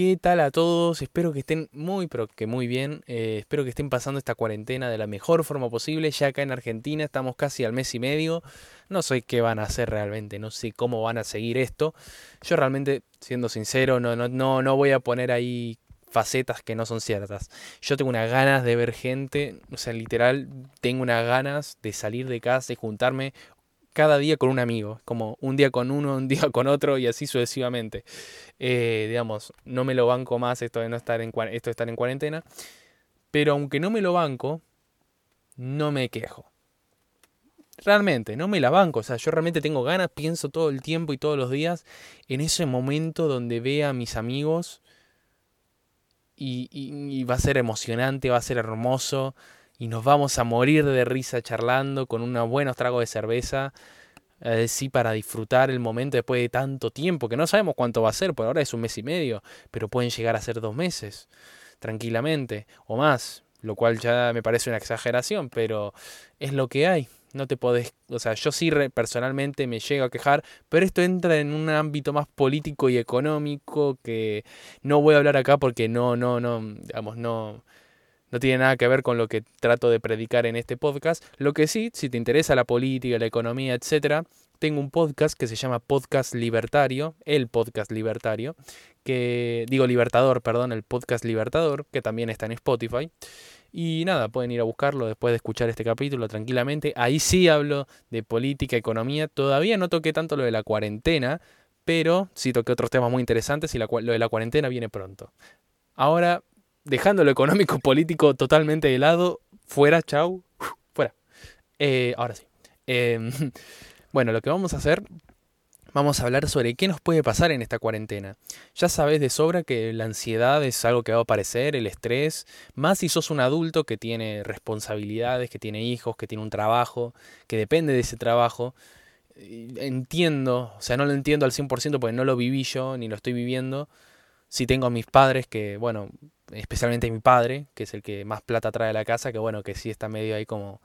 ¿Qué tal a todos? Espero que estén muy, pero que muy bien. Eh, espero que estén pasando esta cuarentena de la mejor forma posible. Ya acá en Argentina estamos casi al mes y medio. No sé qué van a hacer realmente, no sé cómo van a seguir esto. Yo realmente, siendo sincero, no, no, no, no voy a poner ahí facetas que no son ciertas. Yo tengo unas ganas de ver gente, o sea, literal, tengo unas ganas de salir de casa y juntarme cada día con un amigo, como un día con uno, un día con otro y así sucesivamente. Eh, digamos, no me lo banco más esto de no estar en esto estar en cuarentena, pero aunque no me lo banco, no me quejo. Realmente, no me la banco, o sea, yo realmente tengo ganas, pienso todo el tiempo y todos los días en ese momento donde vea a mis amigos y, y va a ser emocionante, va a ser hermoso y nos vamos a morir de risa charlando con unos buenos tragos de cerveza. Eh, sí, para disfrutar el momento después de tanto tiempo, que no sabemos cuánto va a ser, por ahora es un mes y medio, pero pueden llegar a ser dos meses, tranquilamente, o más, lo cual ya me parece una exageración, pero es lo que hay. No te podés, o sea, yo sí personalmente me llego a quejar, pero esto entra en un ámbito más político y económico que no voy a hablar acá porque no, no, no, digamos, no, no tiene nada que ver con lo que trato de predicar en este podcast. Lo que sí, si te interesa la política, la economía, etc., tengo un podcast que se llama Podcast Libertario, el Podcast Libertario, que digo Libertador, perdón, el Podcast Libertador, que también está en Spotify. Y nada, pueden ir a buscarlo después de escuchar este capítulo tranquilamente. Ahí sí hablo de política, economía. Todavía no toqué tanto lo de la cuarentena, pero sí toqué otros temas muy interesantes y lo de la cuarentena viene pronto. Ahora dejando lo económico político totalmente de lado, fuera, chau, fuera. Eh, ahora sí. Em, bueno, lo que vamos a hacer, vamos a hablar sobre qué nos puede pasar en esta cuarentena. Ya sabes de sobra que la ansiedad es algo que va a aparecer, el estrés, más si sos un adulto que tiene responsabilidades, que tiene hijos, que tiene un trabajo, que depende de ese trabajo. Entiendo, o sea, no lo entiendo al 100% porque no lo viví yo, ni lo estoy viviendo. Si tengo a mis padres que, bueno, especialmente mi padre, que es el que más plata trae a la casa, que bueno, que sí está medio ahí como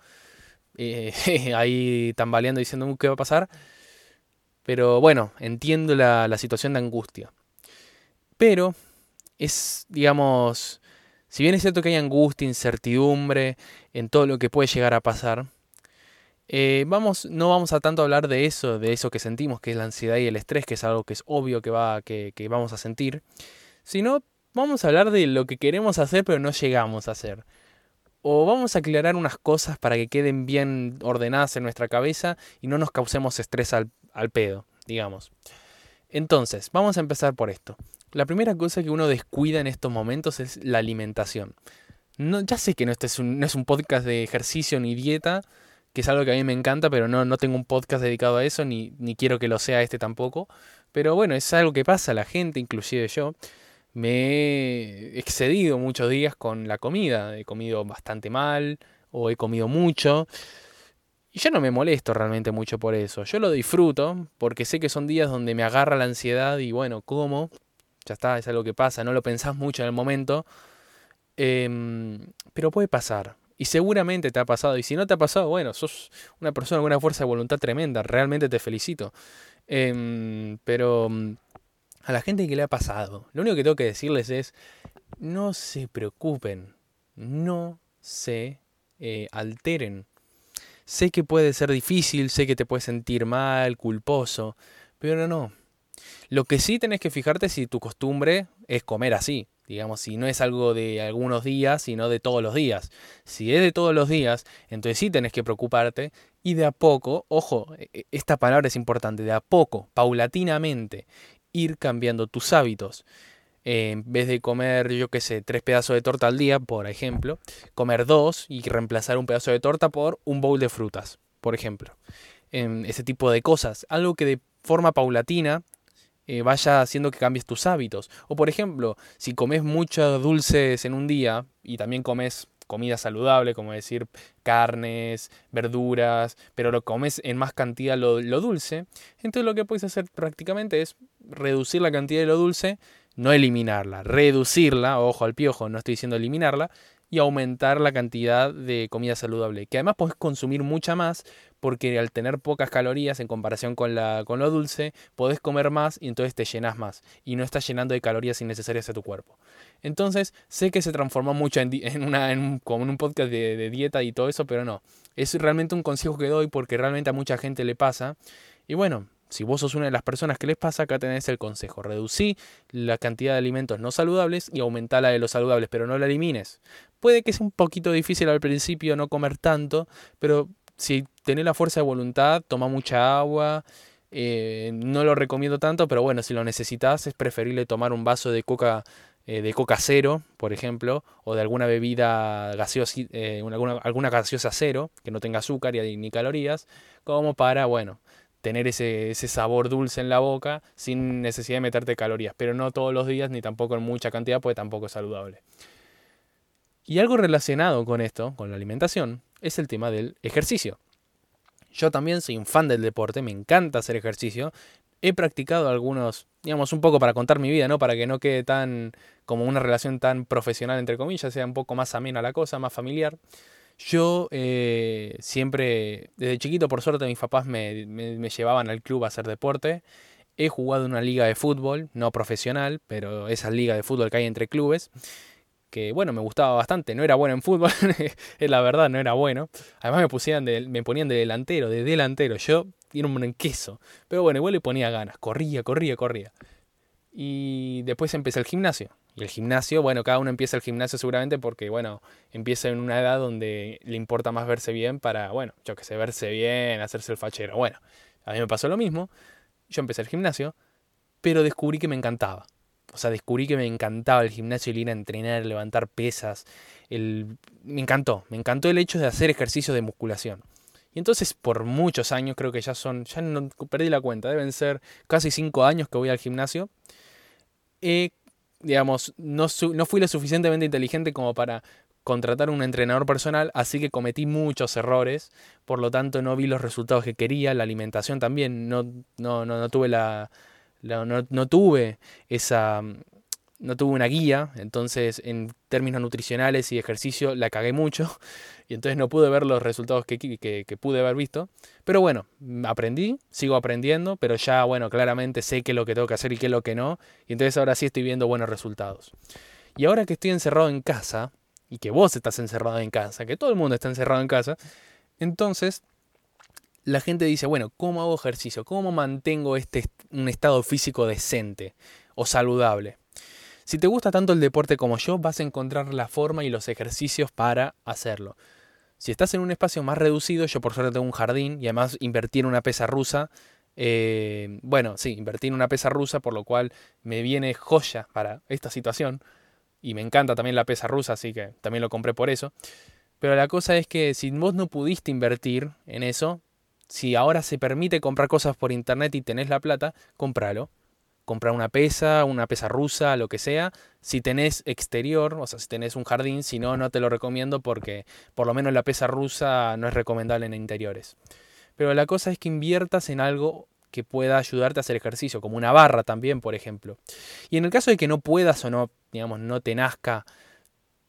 eh, ahí tambaleando diciendo uh, qué va a pasar. Pero bueno, entiendo la, la situación de angustia. Pero es, digamos, si bien es cierto que hay angustia, incertidumbre en todo lo que puede llegar a pasar, eh, vamos, no vamos a tanto hablar de eso, de eso que sentimos, que es la ansiedad y el estrés, que es algo que es obvio que, va, que, que vamos a sentir, sino vamos a hablar de lo que queremos hacer pero no llegamos a hacer. O vamos a aclarar unas cosas para que queden bien ordenadas en nuestra cabeza y no nos causemos estrés al, pedo, digamos. Entonces, vamos a empezar por esto. La primera cosa que uno descuida en estos momentos es la alimentación. Ya sé que no, este es un, no es un podcast de ejercicio ni dieta, que es algo que a mí me encanta, pero no, no tengo un podcast dedicado a eso, ni, ni quiero que lo sea este tampoco. Pero bueno, es algo que pasa a la gente, inclusive yo me he excedido muchos días con la comida. He comido bastante mal o he comido mucho. Y yo no me molesto realmente mucho por eso. Yo lo disfruto porque sé que son días donde me agarra la ansiedad y bueno, como. Ya está, es algo que pasa, no lo pensás mucho en el momento. Em, pero puede pasar. Y seguramente te ha pasado. Y si no te ha pasado, bueno, sos una persona con una fuerza de voluntad tremenda. Realmente te felicito. Em, pero a la gente que le ha pasado, lo único que tengo que decirles es, no se preocupen, no se eh, alteren. Sé que puede ser difícil, sé que te puedes sentir mal, culposo, pero no. Lo que sí tenés que fijarte si tu costumbre es comer así. Digamos, si no es algo de algunos días, sino de todos los días. Si es de todos los días, entonces sí tenés que preocuparte y de a poco, ojo, e, e, esta palabra es importante, de a poco, paulatinamente, ir cambiando tus hábitos. en vez de comer, yo qué sé, tres pedazos de torta al día, por ejemplo, comer dos y reemplazar un pedazo de torta por un bowl de frutas, por ejemplo. en ese tipo de cosas. Algo que de forma paulatina eh, vaya haciendo que cambies tus hábitos. O por ejemplo, si comes muchos dulces en un día y también comes comida saludable, como decir carnes, verduras, pero lo comes en más cantidad lo, dulce, entonces lo que puedes hacer prácticamente es reducir la cantidad de lo dulce, no eliminarla, reducirla, ojo al piojo, no estoy diciendo eliminarla, y aumentar la cantidad de comida saludable. Que además podés consumir mucha más porque al tener pocas calorías en comparación con, la, con lo dulce, podés comer más y entonces te llenas más y no estás llenando de calorías innecesarias a tu cuerpo. Entonces, sé que se transformó mucho en, una, en como un podcast de dieta y todo eso, pero no. Es realmente un consejo que doy porque realmente a mucha gente le pasa. Y bueno, si vos sos una de las personas que les pasa, acá tenés el consejo. Reducí la cantidad de alimentos no saludables y aumentá la de los saludables, pero no la elimines. Puede que sea un poquito difícil al principio no comer tanto, pero si tenés la fuerza de voluntad, toma mucha agua. Eh, no lo recomiendo tanto, pero bueno, si lo necesitas es preferible tomar un vaso de coca eh, de coca cero, por ejemplo, o de alguna bebida gaseosa, eh, alguna, alguna, gaseosa cero, que no tenga azúcar ni calorías, como para, bueno, tener ese, ese, sabor dulce en la boca sin necesidad de meterte calorías, pero no todos los días ni tampoco en mucha cantidad, porque tampoco es saludable. Y algo relacionado con esto, con la alimentación, es el tema del ejercicio. Yo también soy un fan del deporte, me encanta hacer ejercicio. He practicado algunos, digamos, un poco para contar mi vida, ¿no? Para que no quede tan como una relación tan profesional, entre comillas, sea un poco más amena la cosa, más familiar. Yo eh, siempre, desde chiquito, por suerte, mis papás me, me, llevaban al club a hacer deporte. He jugado en una liga de fútbol, no profesional, pero esa liga de fútbol que hay entre clubes que bueno, me gustaba bastante, no era bueno en fútbol, es la verdad, no era bueno. Además me, de, me ponían de delantero, de delantero, yo era un queso. Pero bueno, igual le ponía ganas, corría, corría, corría. Y después empecé el gimnasio. Y el gimnasio, bueno, cada uno empieza el gimnasio seguramente porque, bueno, empieza en una edad donde le importa más verse bien para, bueno, yo que sé, verse bien, hacerse el fachero. Bueno, a mí me pasó lo mismo. Yo empecé el gimnasio, pero descubrí que me encantaba. O sea, descubrí que me encantaba el gimnasio, el ir a entrenar, levantar pesas. El... Me encantó, me encantó el hecho de hacer ejercicio de musculación. Y entonces por muchos años, creo que ya son, ya no perdí la cuenta, deben ser casi cinco años que voy al gimnasio. Digamos, no, no fui lo suficientemente inteligente como para contratar un entrenador personal, así que cometí muchos errores, por lo tanto no vi los resultados que quería, la alimentación también, no, no, no tuve la, no, tuve esa, no tuve una guía, entonces en términos nutricionales y ejercicio la cagué mucho y entonces no pude ver los resultados que, que, pude haber visto. Pero bueno, aprendí, sigo aprendiendo, pero ya bueno, claramente sé qué es lo que tengo que hacer y qué es lo que no, y entonces ahora sí estoy viendo buenos resultados. Y ahora que estoy encerrado en casa, y que vos estás encerrado en casa, que todo el mundo está encerrado en casa, entonces la gente dice, bueno, ¿cómo hago ejercicio? ¿Cómo mantengo este, un estado físico decente o saludable? Si te gusta tanto el deporte como yo, vas a encontrar la forma y los ejercicios para hacerlo. Si estás en un espacio más reducido, yo por suerte tengo un jardín y además invertí en una pesa rusa. Eh, bueno, sí, invertí en una pesa rusa, por lo cual me viene joya para esta situación. Y me encanta también la pesa rusa, así que también lo compré por eso. Pero la cosa es que si vos no pudiste invertir en eso, si ahora se permite comprar cosas por internet y tenés la plata, cómpralo. Comprar una pesa, una pesa rusa, lo que sea. Si tenés exterior, o sea, si tenés un jardín, si no, no te lo recomiendo porque por lo menos la pesa rusa no es recomendable en interiores. Pero la cosa es que inviertas en algo que pueda ayudarte a hacer ejercicio, como una barra también, por ejemplo. Y en el caso de que no puedas o no, digamos, no te nazca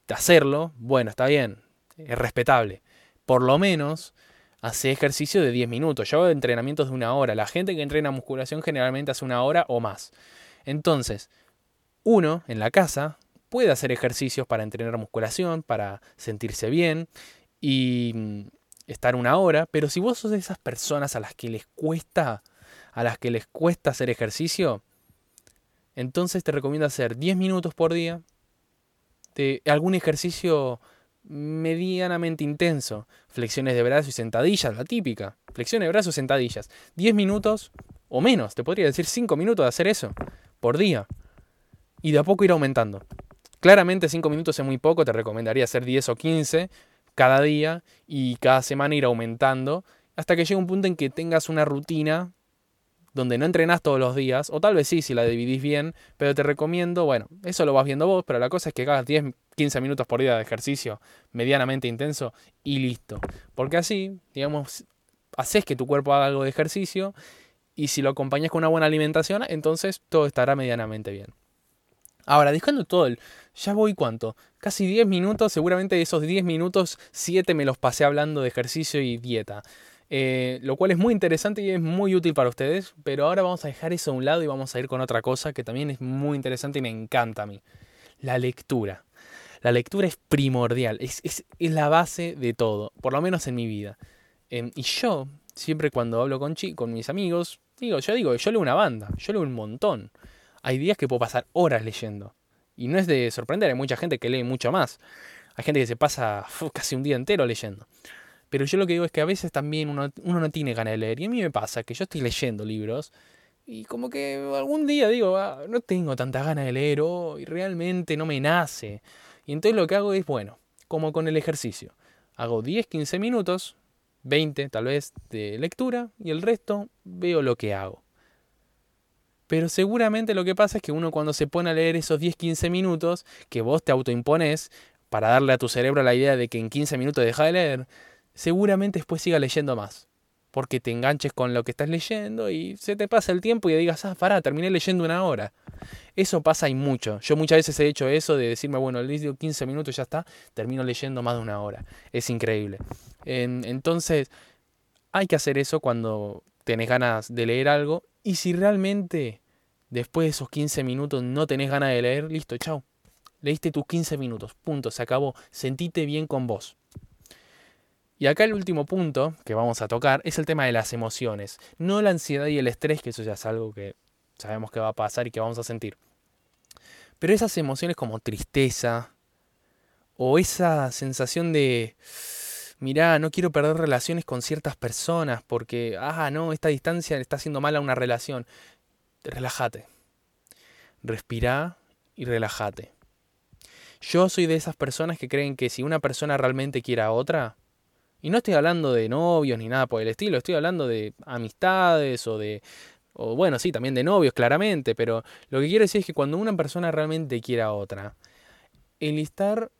hacerlo, bueno, está bien, es respetable. Por lo menos hace ejercicio de 10 minutos. Yo hago entrenamientos de una hora. La gente que entrena musculación generalmente hace una hora o más. Entonces, uno en la casa puede hacer ejercicios para entrenar musculación, para sentirse bien y mm, estar una hora, pero si vos sos de esas personas a las que les cuesta a las que les cuesta hacer ejercicio, entonces te recomiendo hacer 10 minutos por día de algún ejercicio medianamente intenso. Flexiones de brazos y sentadillas, la típica. Flexiones de brazos y sentadillas. 10 minutos o menos, te podría decir 5 minutos de hacer eso por día. Y de a poco ir aumentando. Claramente 5 minutos es muy poco, te recomendaría hacer 10 o 15 cada día y cada semana ir aumentando hasta que llegue un punto en que tengas una rutina donde no entrenás todos los días, o tal vez sí si la dividís bien, pero te recomiendo, bueno, eso lo vas viendo vos, pero la cosa es que hagas 10, 15 minutos por día de ejercicio medianamente intenso y listo. Porque así, digamos, haces que tu cuerpo haga algo de ejercicio y si lo acompañas con una buena alimentación, entonces todo estará medianamente bien. Ahora, dejando todo el... Ya voy cuánto? Casi 10 minutos, seguramente esos 10 minutos, 7 me los pasé hablando de ejercicio y dieta. Eh, lo cual es muy interesante y es muy útil para ustedes, pero ahora vamos a dejar eso a un lado y vamos a ir con otra cosa que también es muy interesante y me encanta a mí. La lectura. La lectura es primordial, es, es, es la base de todo, por lo menos en mi vida. Em, y yo, siempre cuando hablo con, con mis amigos, digo, yo digo, yo leo una banda, yo leo un montón. Hay días que puedo pasar horas leyendo. Y no es de sorprender, hay mucha gente que lee mucho más. Hay gente que se pasa casi un día entero leyendo. Pero yo lo que digo es que a veces también uno, no tiene ganas de leer. Y a mí me pasa que yo estoy leyendo libros y como que algún día digo, ah, no tengo tanta ganas de leer y realmente no me nace. Y entonces lo que hago es, bueno, como con el ejercicio. Hago 10, 15 minutos, 20 tal vez de lectura y el resto veo lo que hago. Pero seguramente lo que pasa es que uno cuando se pone a leer esos 10-15 minutos que vos te autoimpones para darle a tu cerebro la idea de que en 15 minutos deja de leer, seguramente después siga leyendo más. Porque te enganches con lo que estás leyendo y se te pasa el tiempo y digas, ah, pará, terminé leyendo una hora. Eso pasa y mucho. Yo muchas veces he hecho eso de decirme, bueno, leo 15 minutos y ya está, termino leyendo más de una hora. Es increíble. entonces, hay que hacer eso cuando tenés ganas de leer algo y si realmente después de esos 15 minutos no tenés ganas de leer, listo, chao. Leíste tus 15 minutos, punto, se acabó. Sentite bien con vos. Y acá el último punto que vamos a tocar es el tema de las emociones. No la ansiedad y el estrés, que eso ya es algo que sabemos que va a pasar y que vamos a sentir. Pero esas emociones como tristeza o esa sensación de mirá, no quiero perder relaciones con ciertas personas porque, ah, no, esta distancia le está haciendo mal a una relación. Relájate. Respirá y relájate. Yo soy de esas personas que creen que si una persona realmente quiere a otra, y no estoy hablando de novios ni nada por el estilo, estoy hablando de amistades o de... O bueno, sí, también de novios, claramente, pero lo que quiero decir es que cuando una persona realmente quiere a otra, el estar,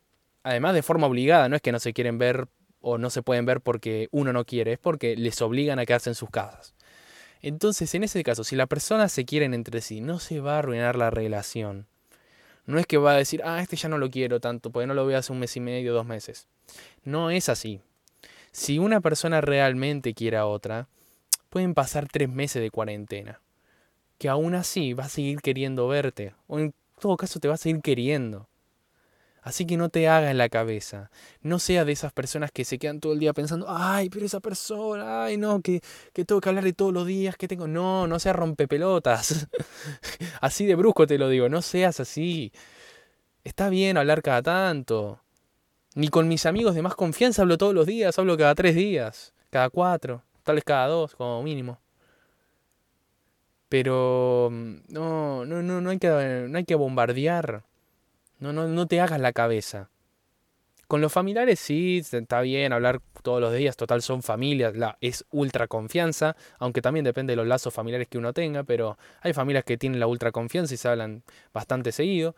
además de forma obligada, no es que no se quieren ver o no se pueden ver porque uno no quiere, es porque les obligan a quedarse en sus casas. Entonces, en ese caso, si la persona se quieren entre sí, no se va a arruinar la relación. No es que va a decir, ah, este ya no lo quiero tanto, porque no lo veo hace un mes y medio, dos meses. No es así. Si una persona realmente quiere a otra, pueden pasar tres meses de cuarentena. Que aún así va a seguir queriendo verte. O en todo caso te va a seguir queriendo. Así que no te hagas la cabeza. No sea de esas personas que se quedan todo el día pensando, ay, pero esa persona, ay, no, que, que tengo que hablar de todos los días, que tengo. No, no seas rompepelotas. así de brusco te lo digo, no seas así. Está bien hablar cada tanto. Ni con mis amigos de más confianza hablo todos los días, hablo cada tres días, cada cuatro, tal vez cada dos, como mínimo. Pero mm, no, no, no, no hay que, no hay que bombardear no, no, no te hagas la cabeza. Con los familiares sí, está bien hablar todos los días, total son familias, la, es ultra confianza, aunque también depende de los lazos familiares que uno tenga, pero hay familias que tienen la ultra confianza y se hablan bastante seguido,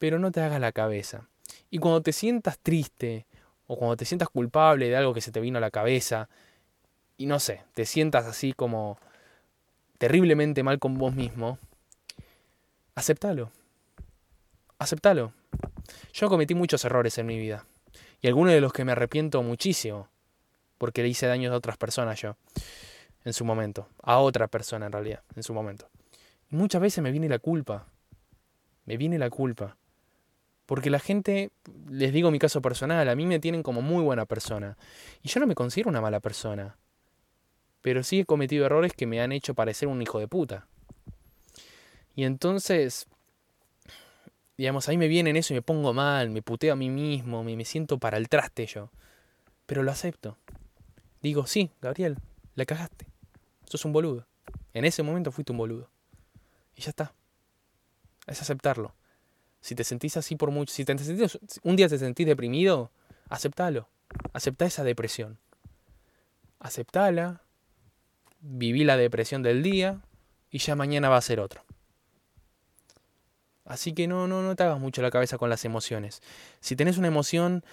pero no te hagas la cabeza. Y cuando te sientas triste o cuando te sientas culpable de algo que se te vino a la cabeza y no sé, te sientas así como terriblemente mal con vos mismo, aceptalo aceptalo. Yo cometí muchos errores en mi vida. Y algunos de los que me arrepiento muchísimo. Porque le hice daño a otras personas yo. En su momento. A otra persona en realidad. En su momento. Y muchas veces me viene la culpa. Me viene la culpa. Porque la gente, les digo mi caso personal, a mí me tienen como muy buena persona. Y yo no me considero una mala persona. Pero sí he cometido errores que me han hecho parecer un hijo de puta. Y entonces digamos, ahí me viene en eso y me pongo mal, me puteo a mí mismo, me, me siento para el traste yo. Pero lo acepto. Digo, sí, Gabriel, la cagaste. Sos un boludo. En ese momento fuiste un boludo. Y ya está. Es aceptarlo. Si te sentís así por mucho, si te sentís, un día te sentís deprimido, aceptalo. Aceptá esa depresión. Aceptala. Viví la depresión del día y ya mañana va a ser otro. Así que no, no, no te hagas mucho la cabeza con las emociones. Si tenés una emoción,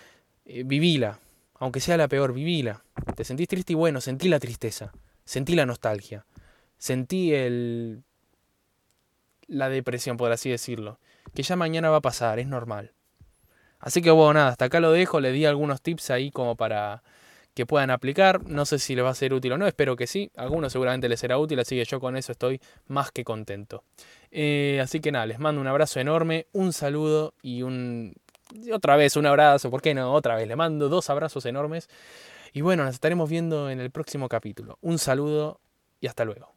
eh, vivila. Aunque sea la peor, vivila. Te sentís triste y bueno, sentí la tristeza. Sentí la nostalgia. Sentí el. la depresión, por así decirlo. Que ya mañana va a pasar, es normal. Así que bueno, nada, hasta acá lo dejo, les di algunos tips ahí como para que puedan aplicar. No sé si les va a ser útil o no, espero que sí. algunos seguramente les será útil, así que yo con eso estoy más que contento. Eh, así que nada, les mando un abrazo enorme, un saludo y un... otra vez un abrazo, ¿por qué no? Otra vez, les mando dos abrazos enormes. Y bueno, nos estaremos viendo en el próximo capítulo. Un saludo y hasta luego.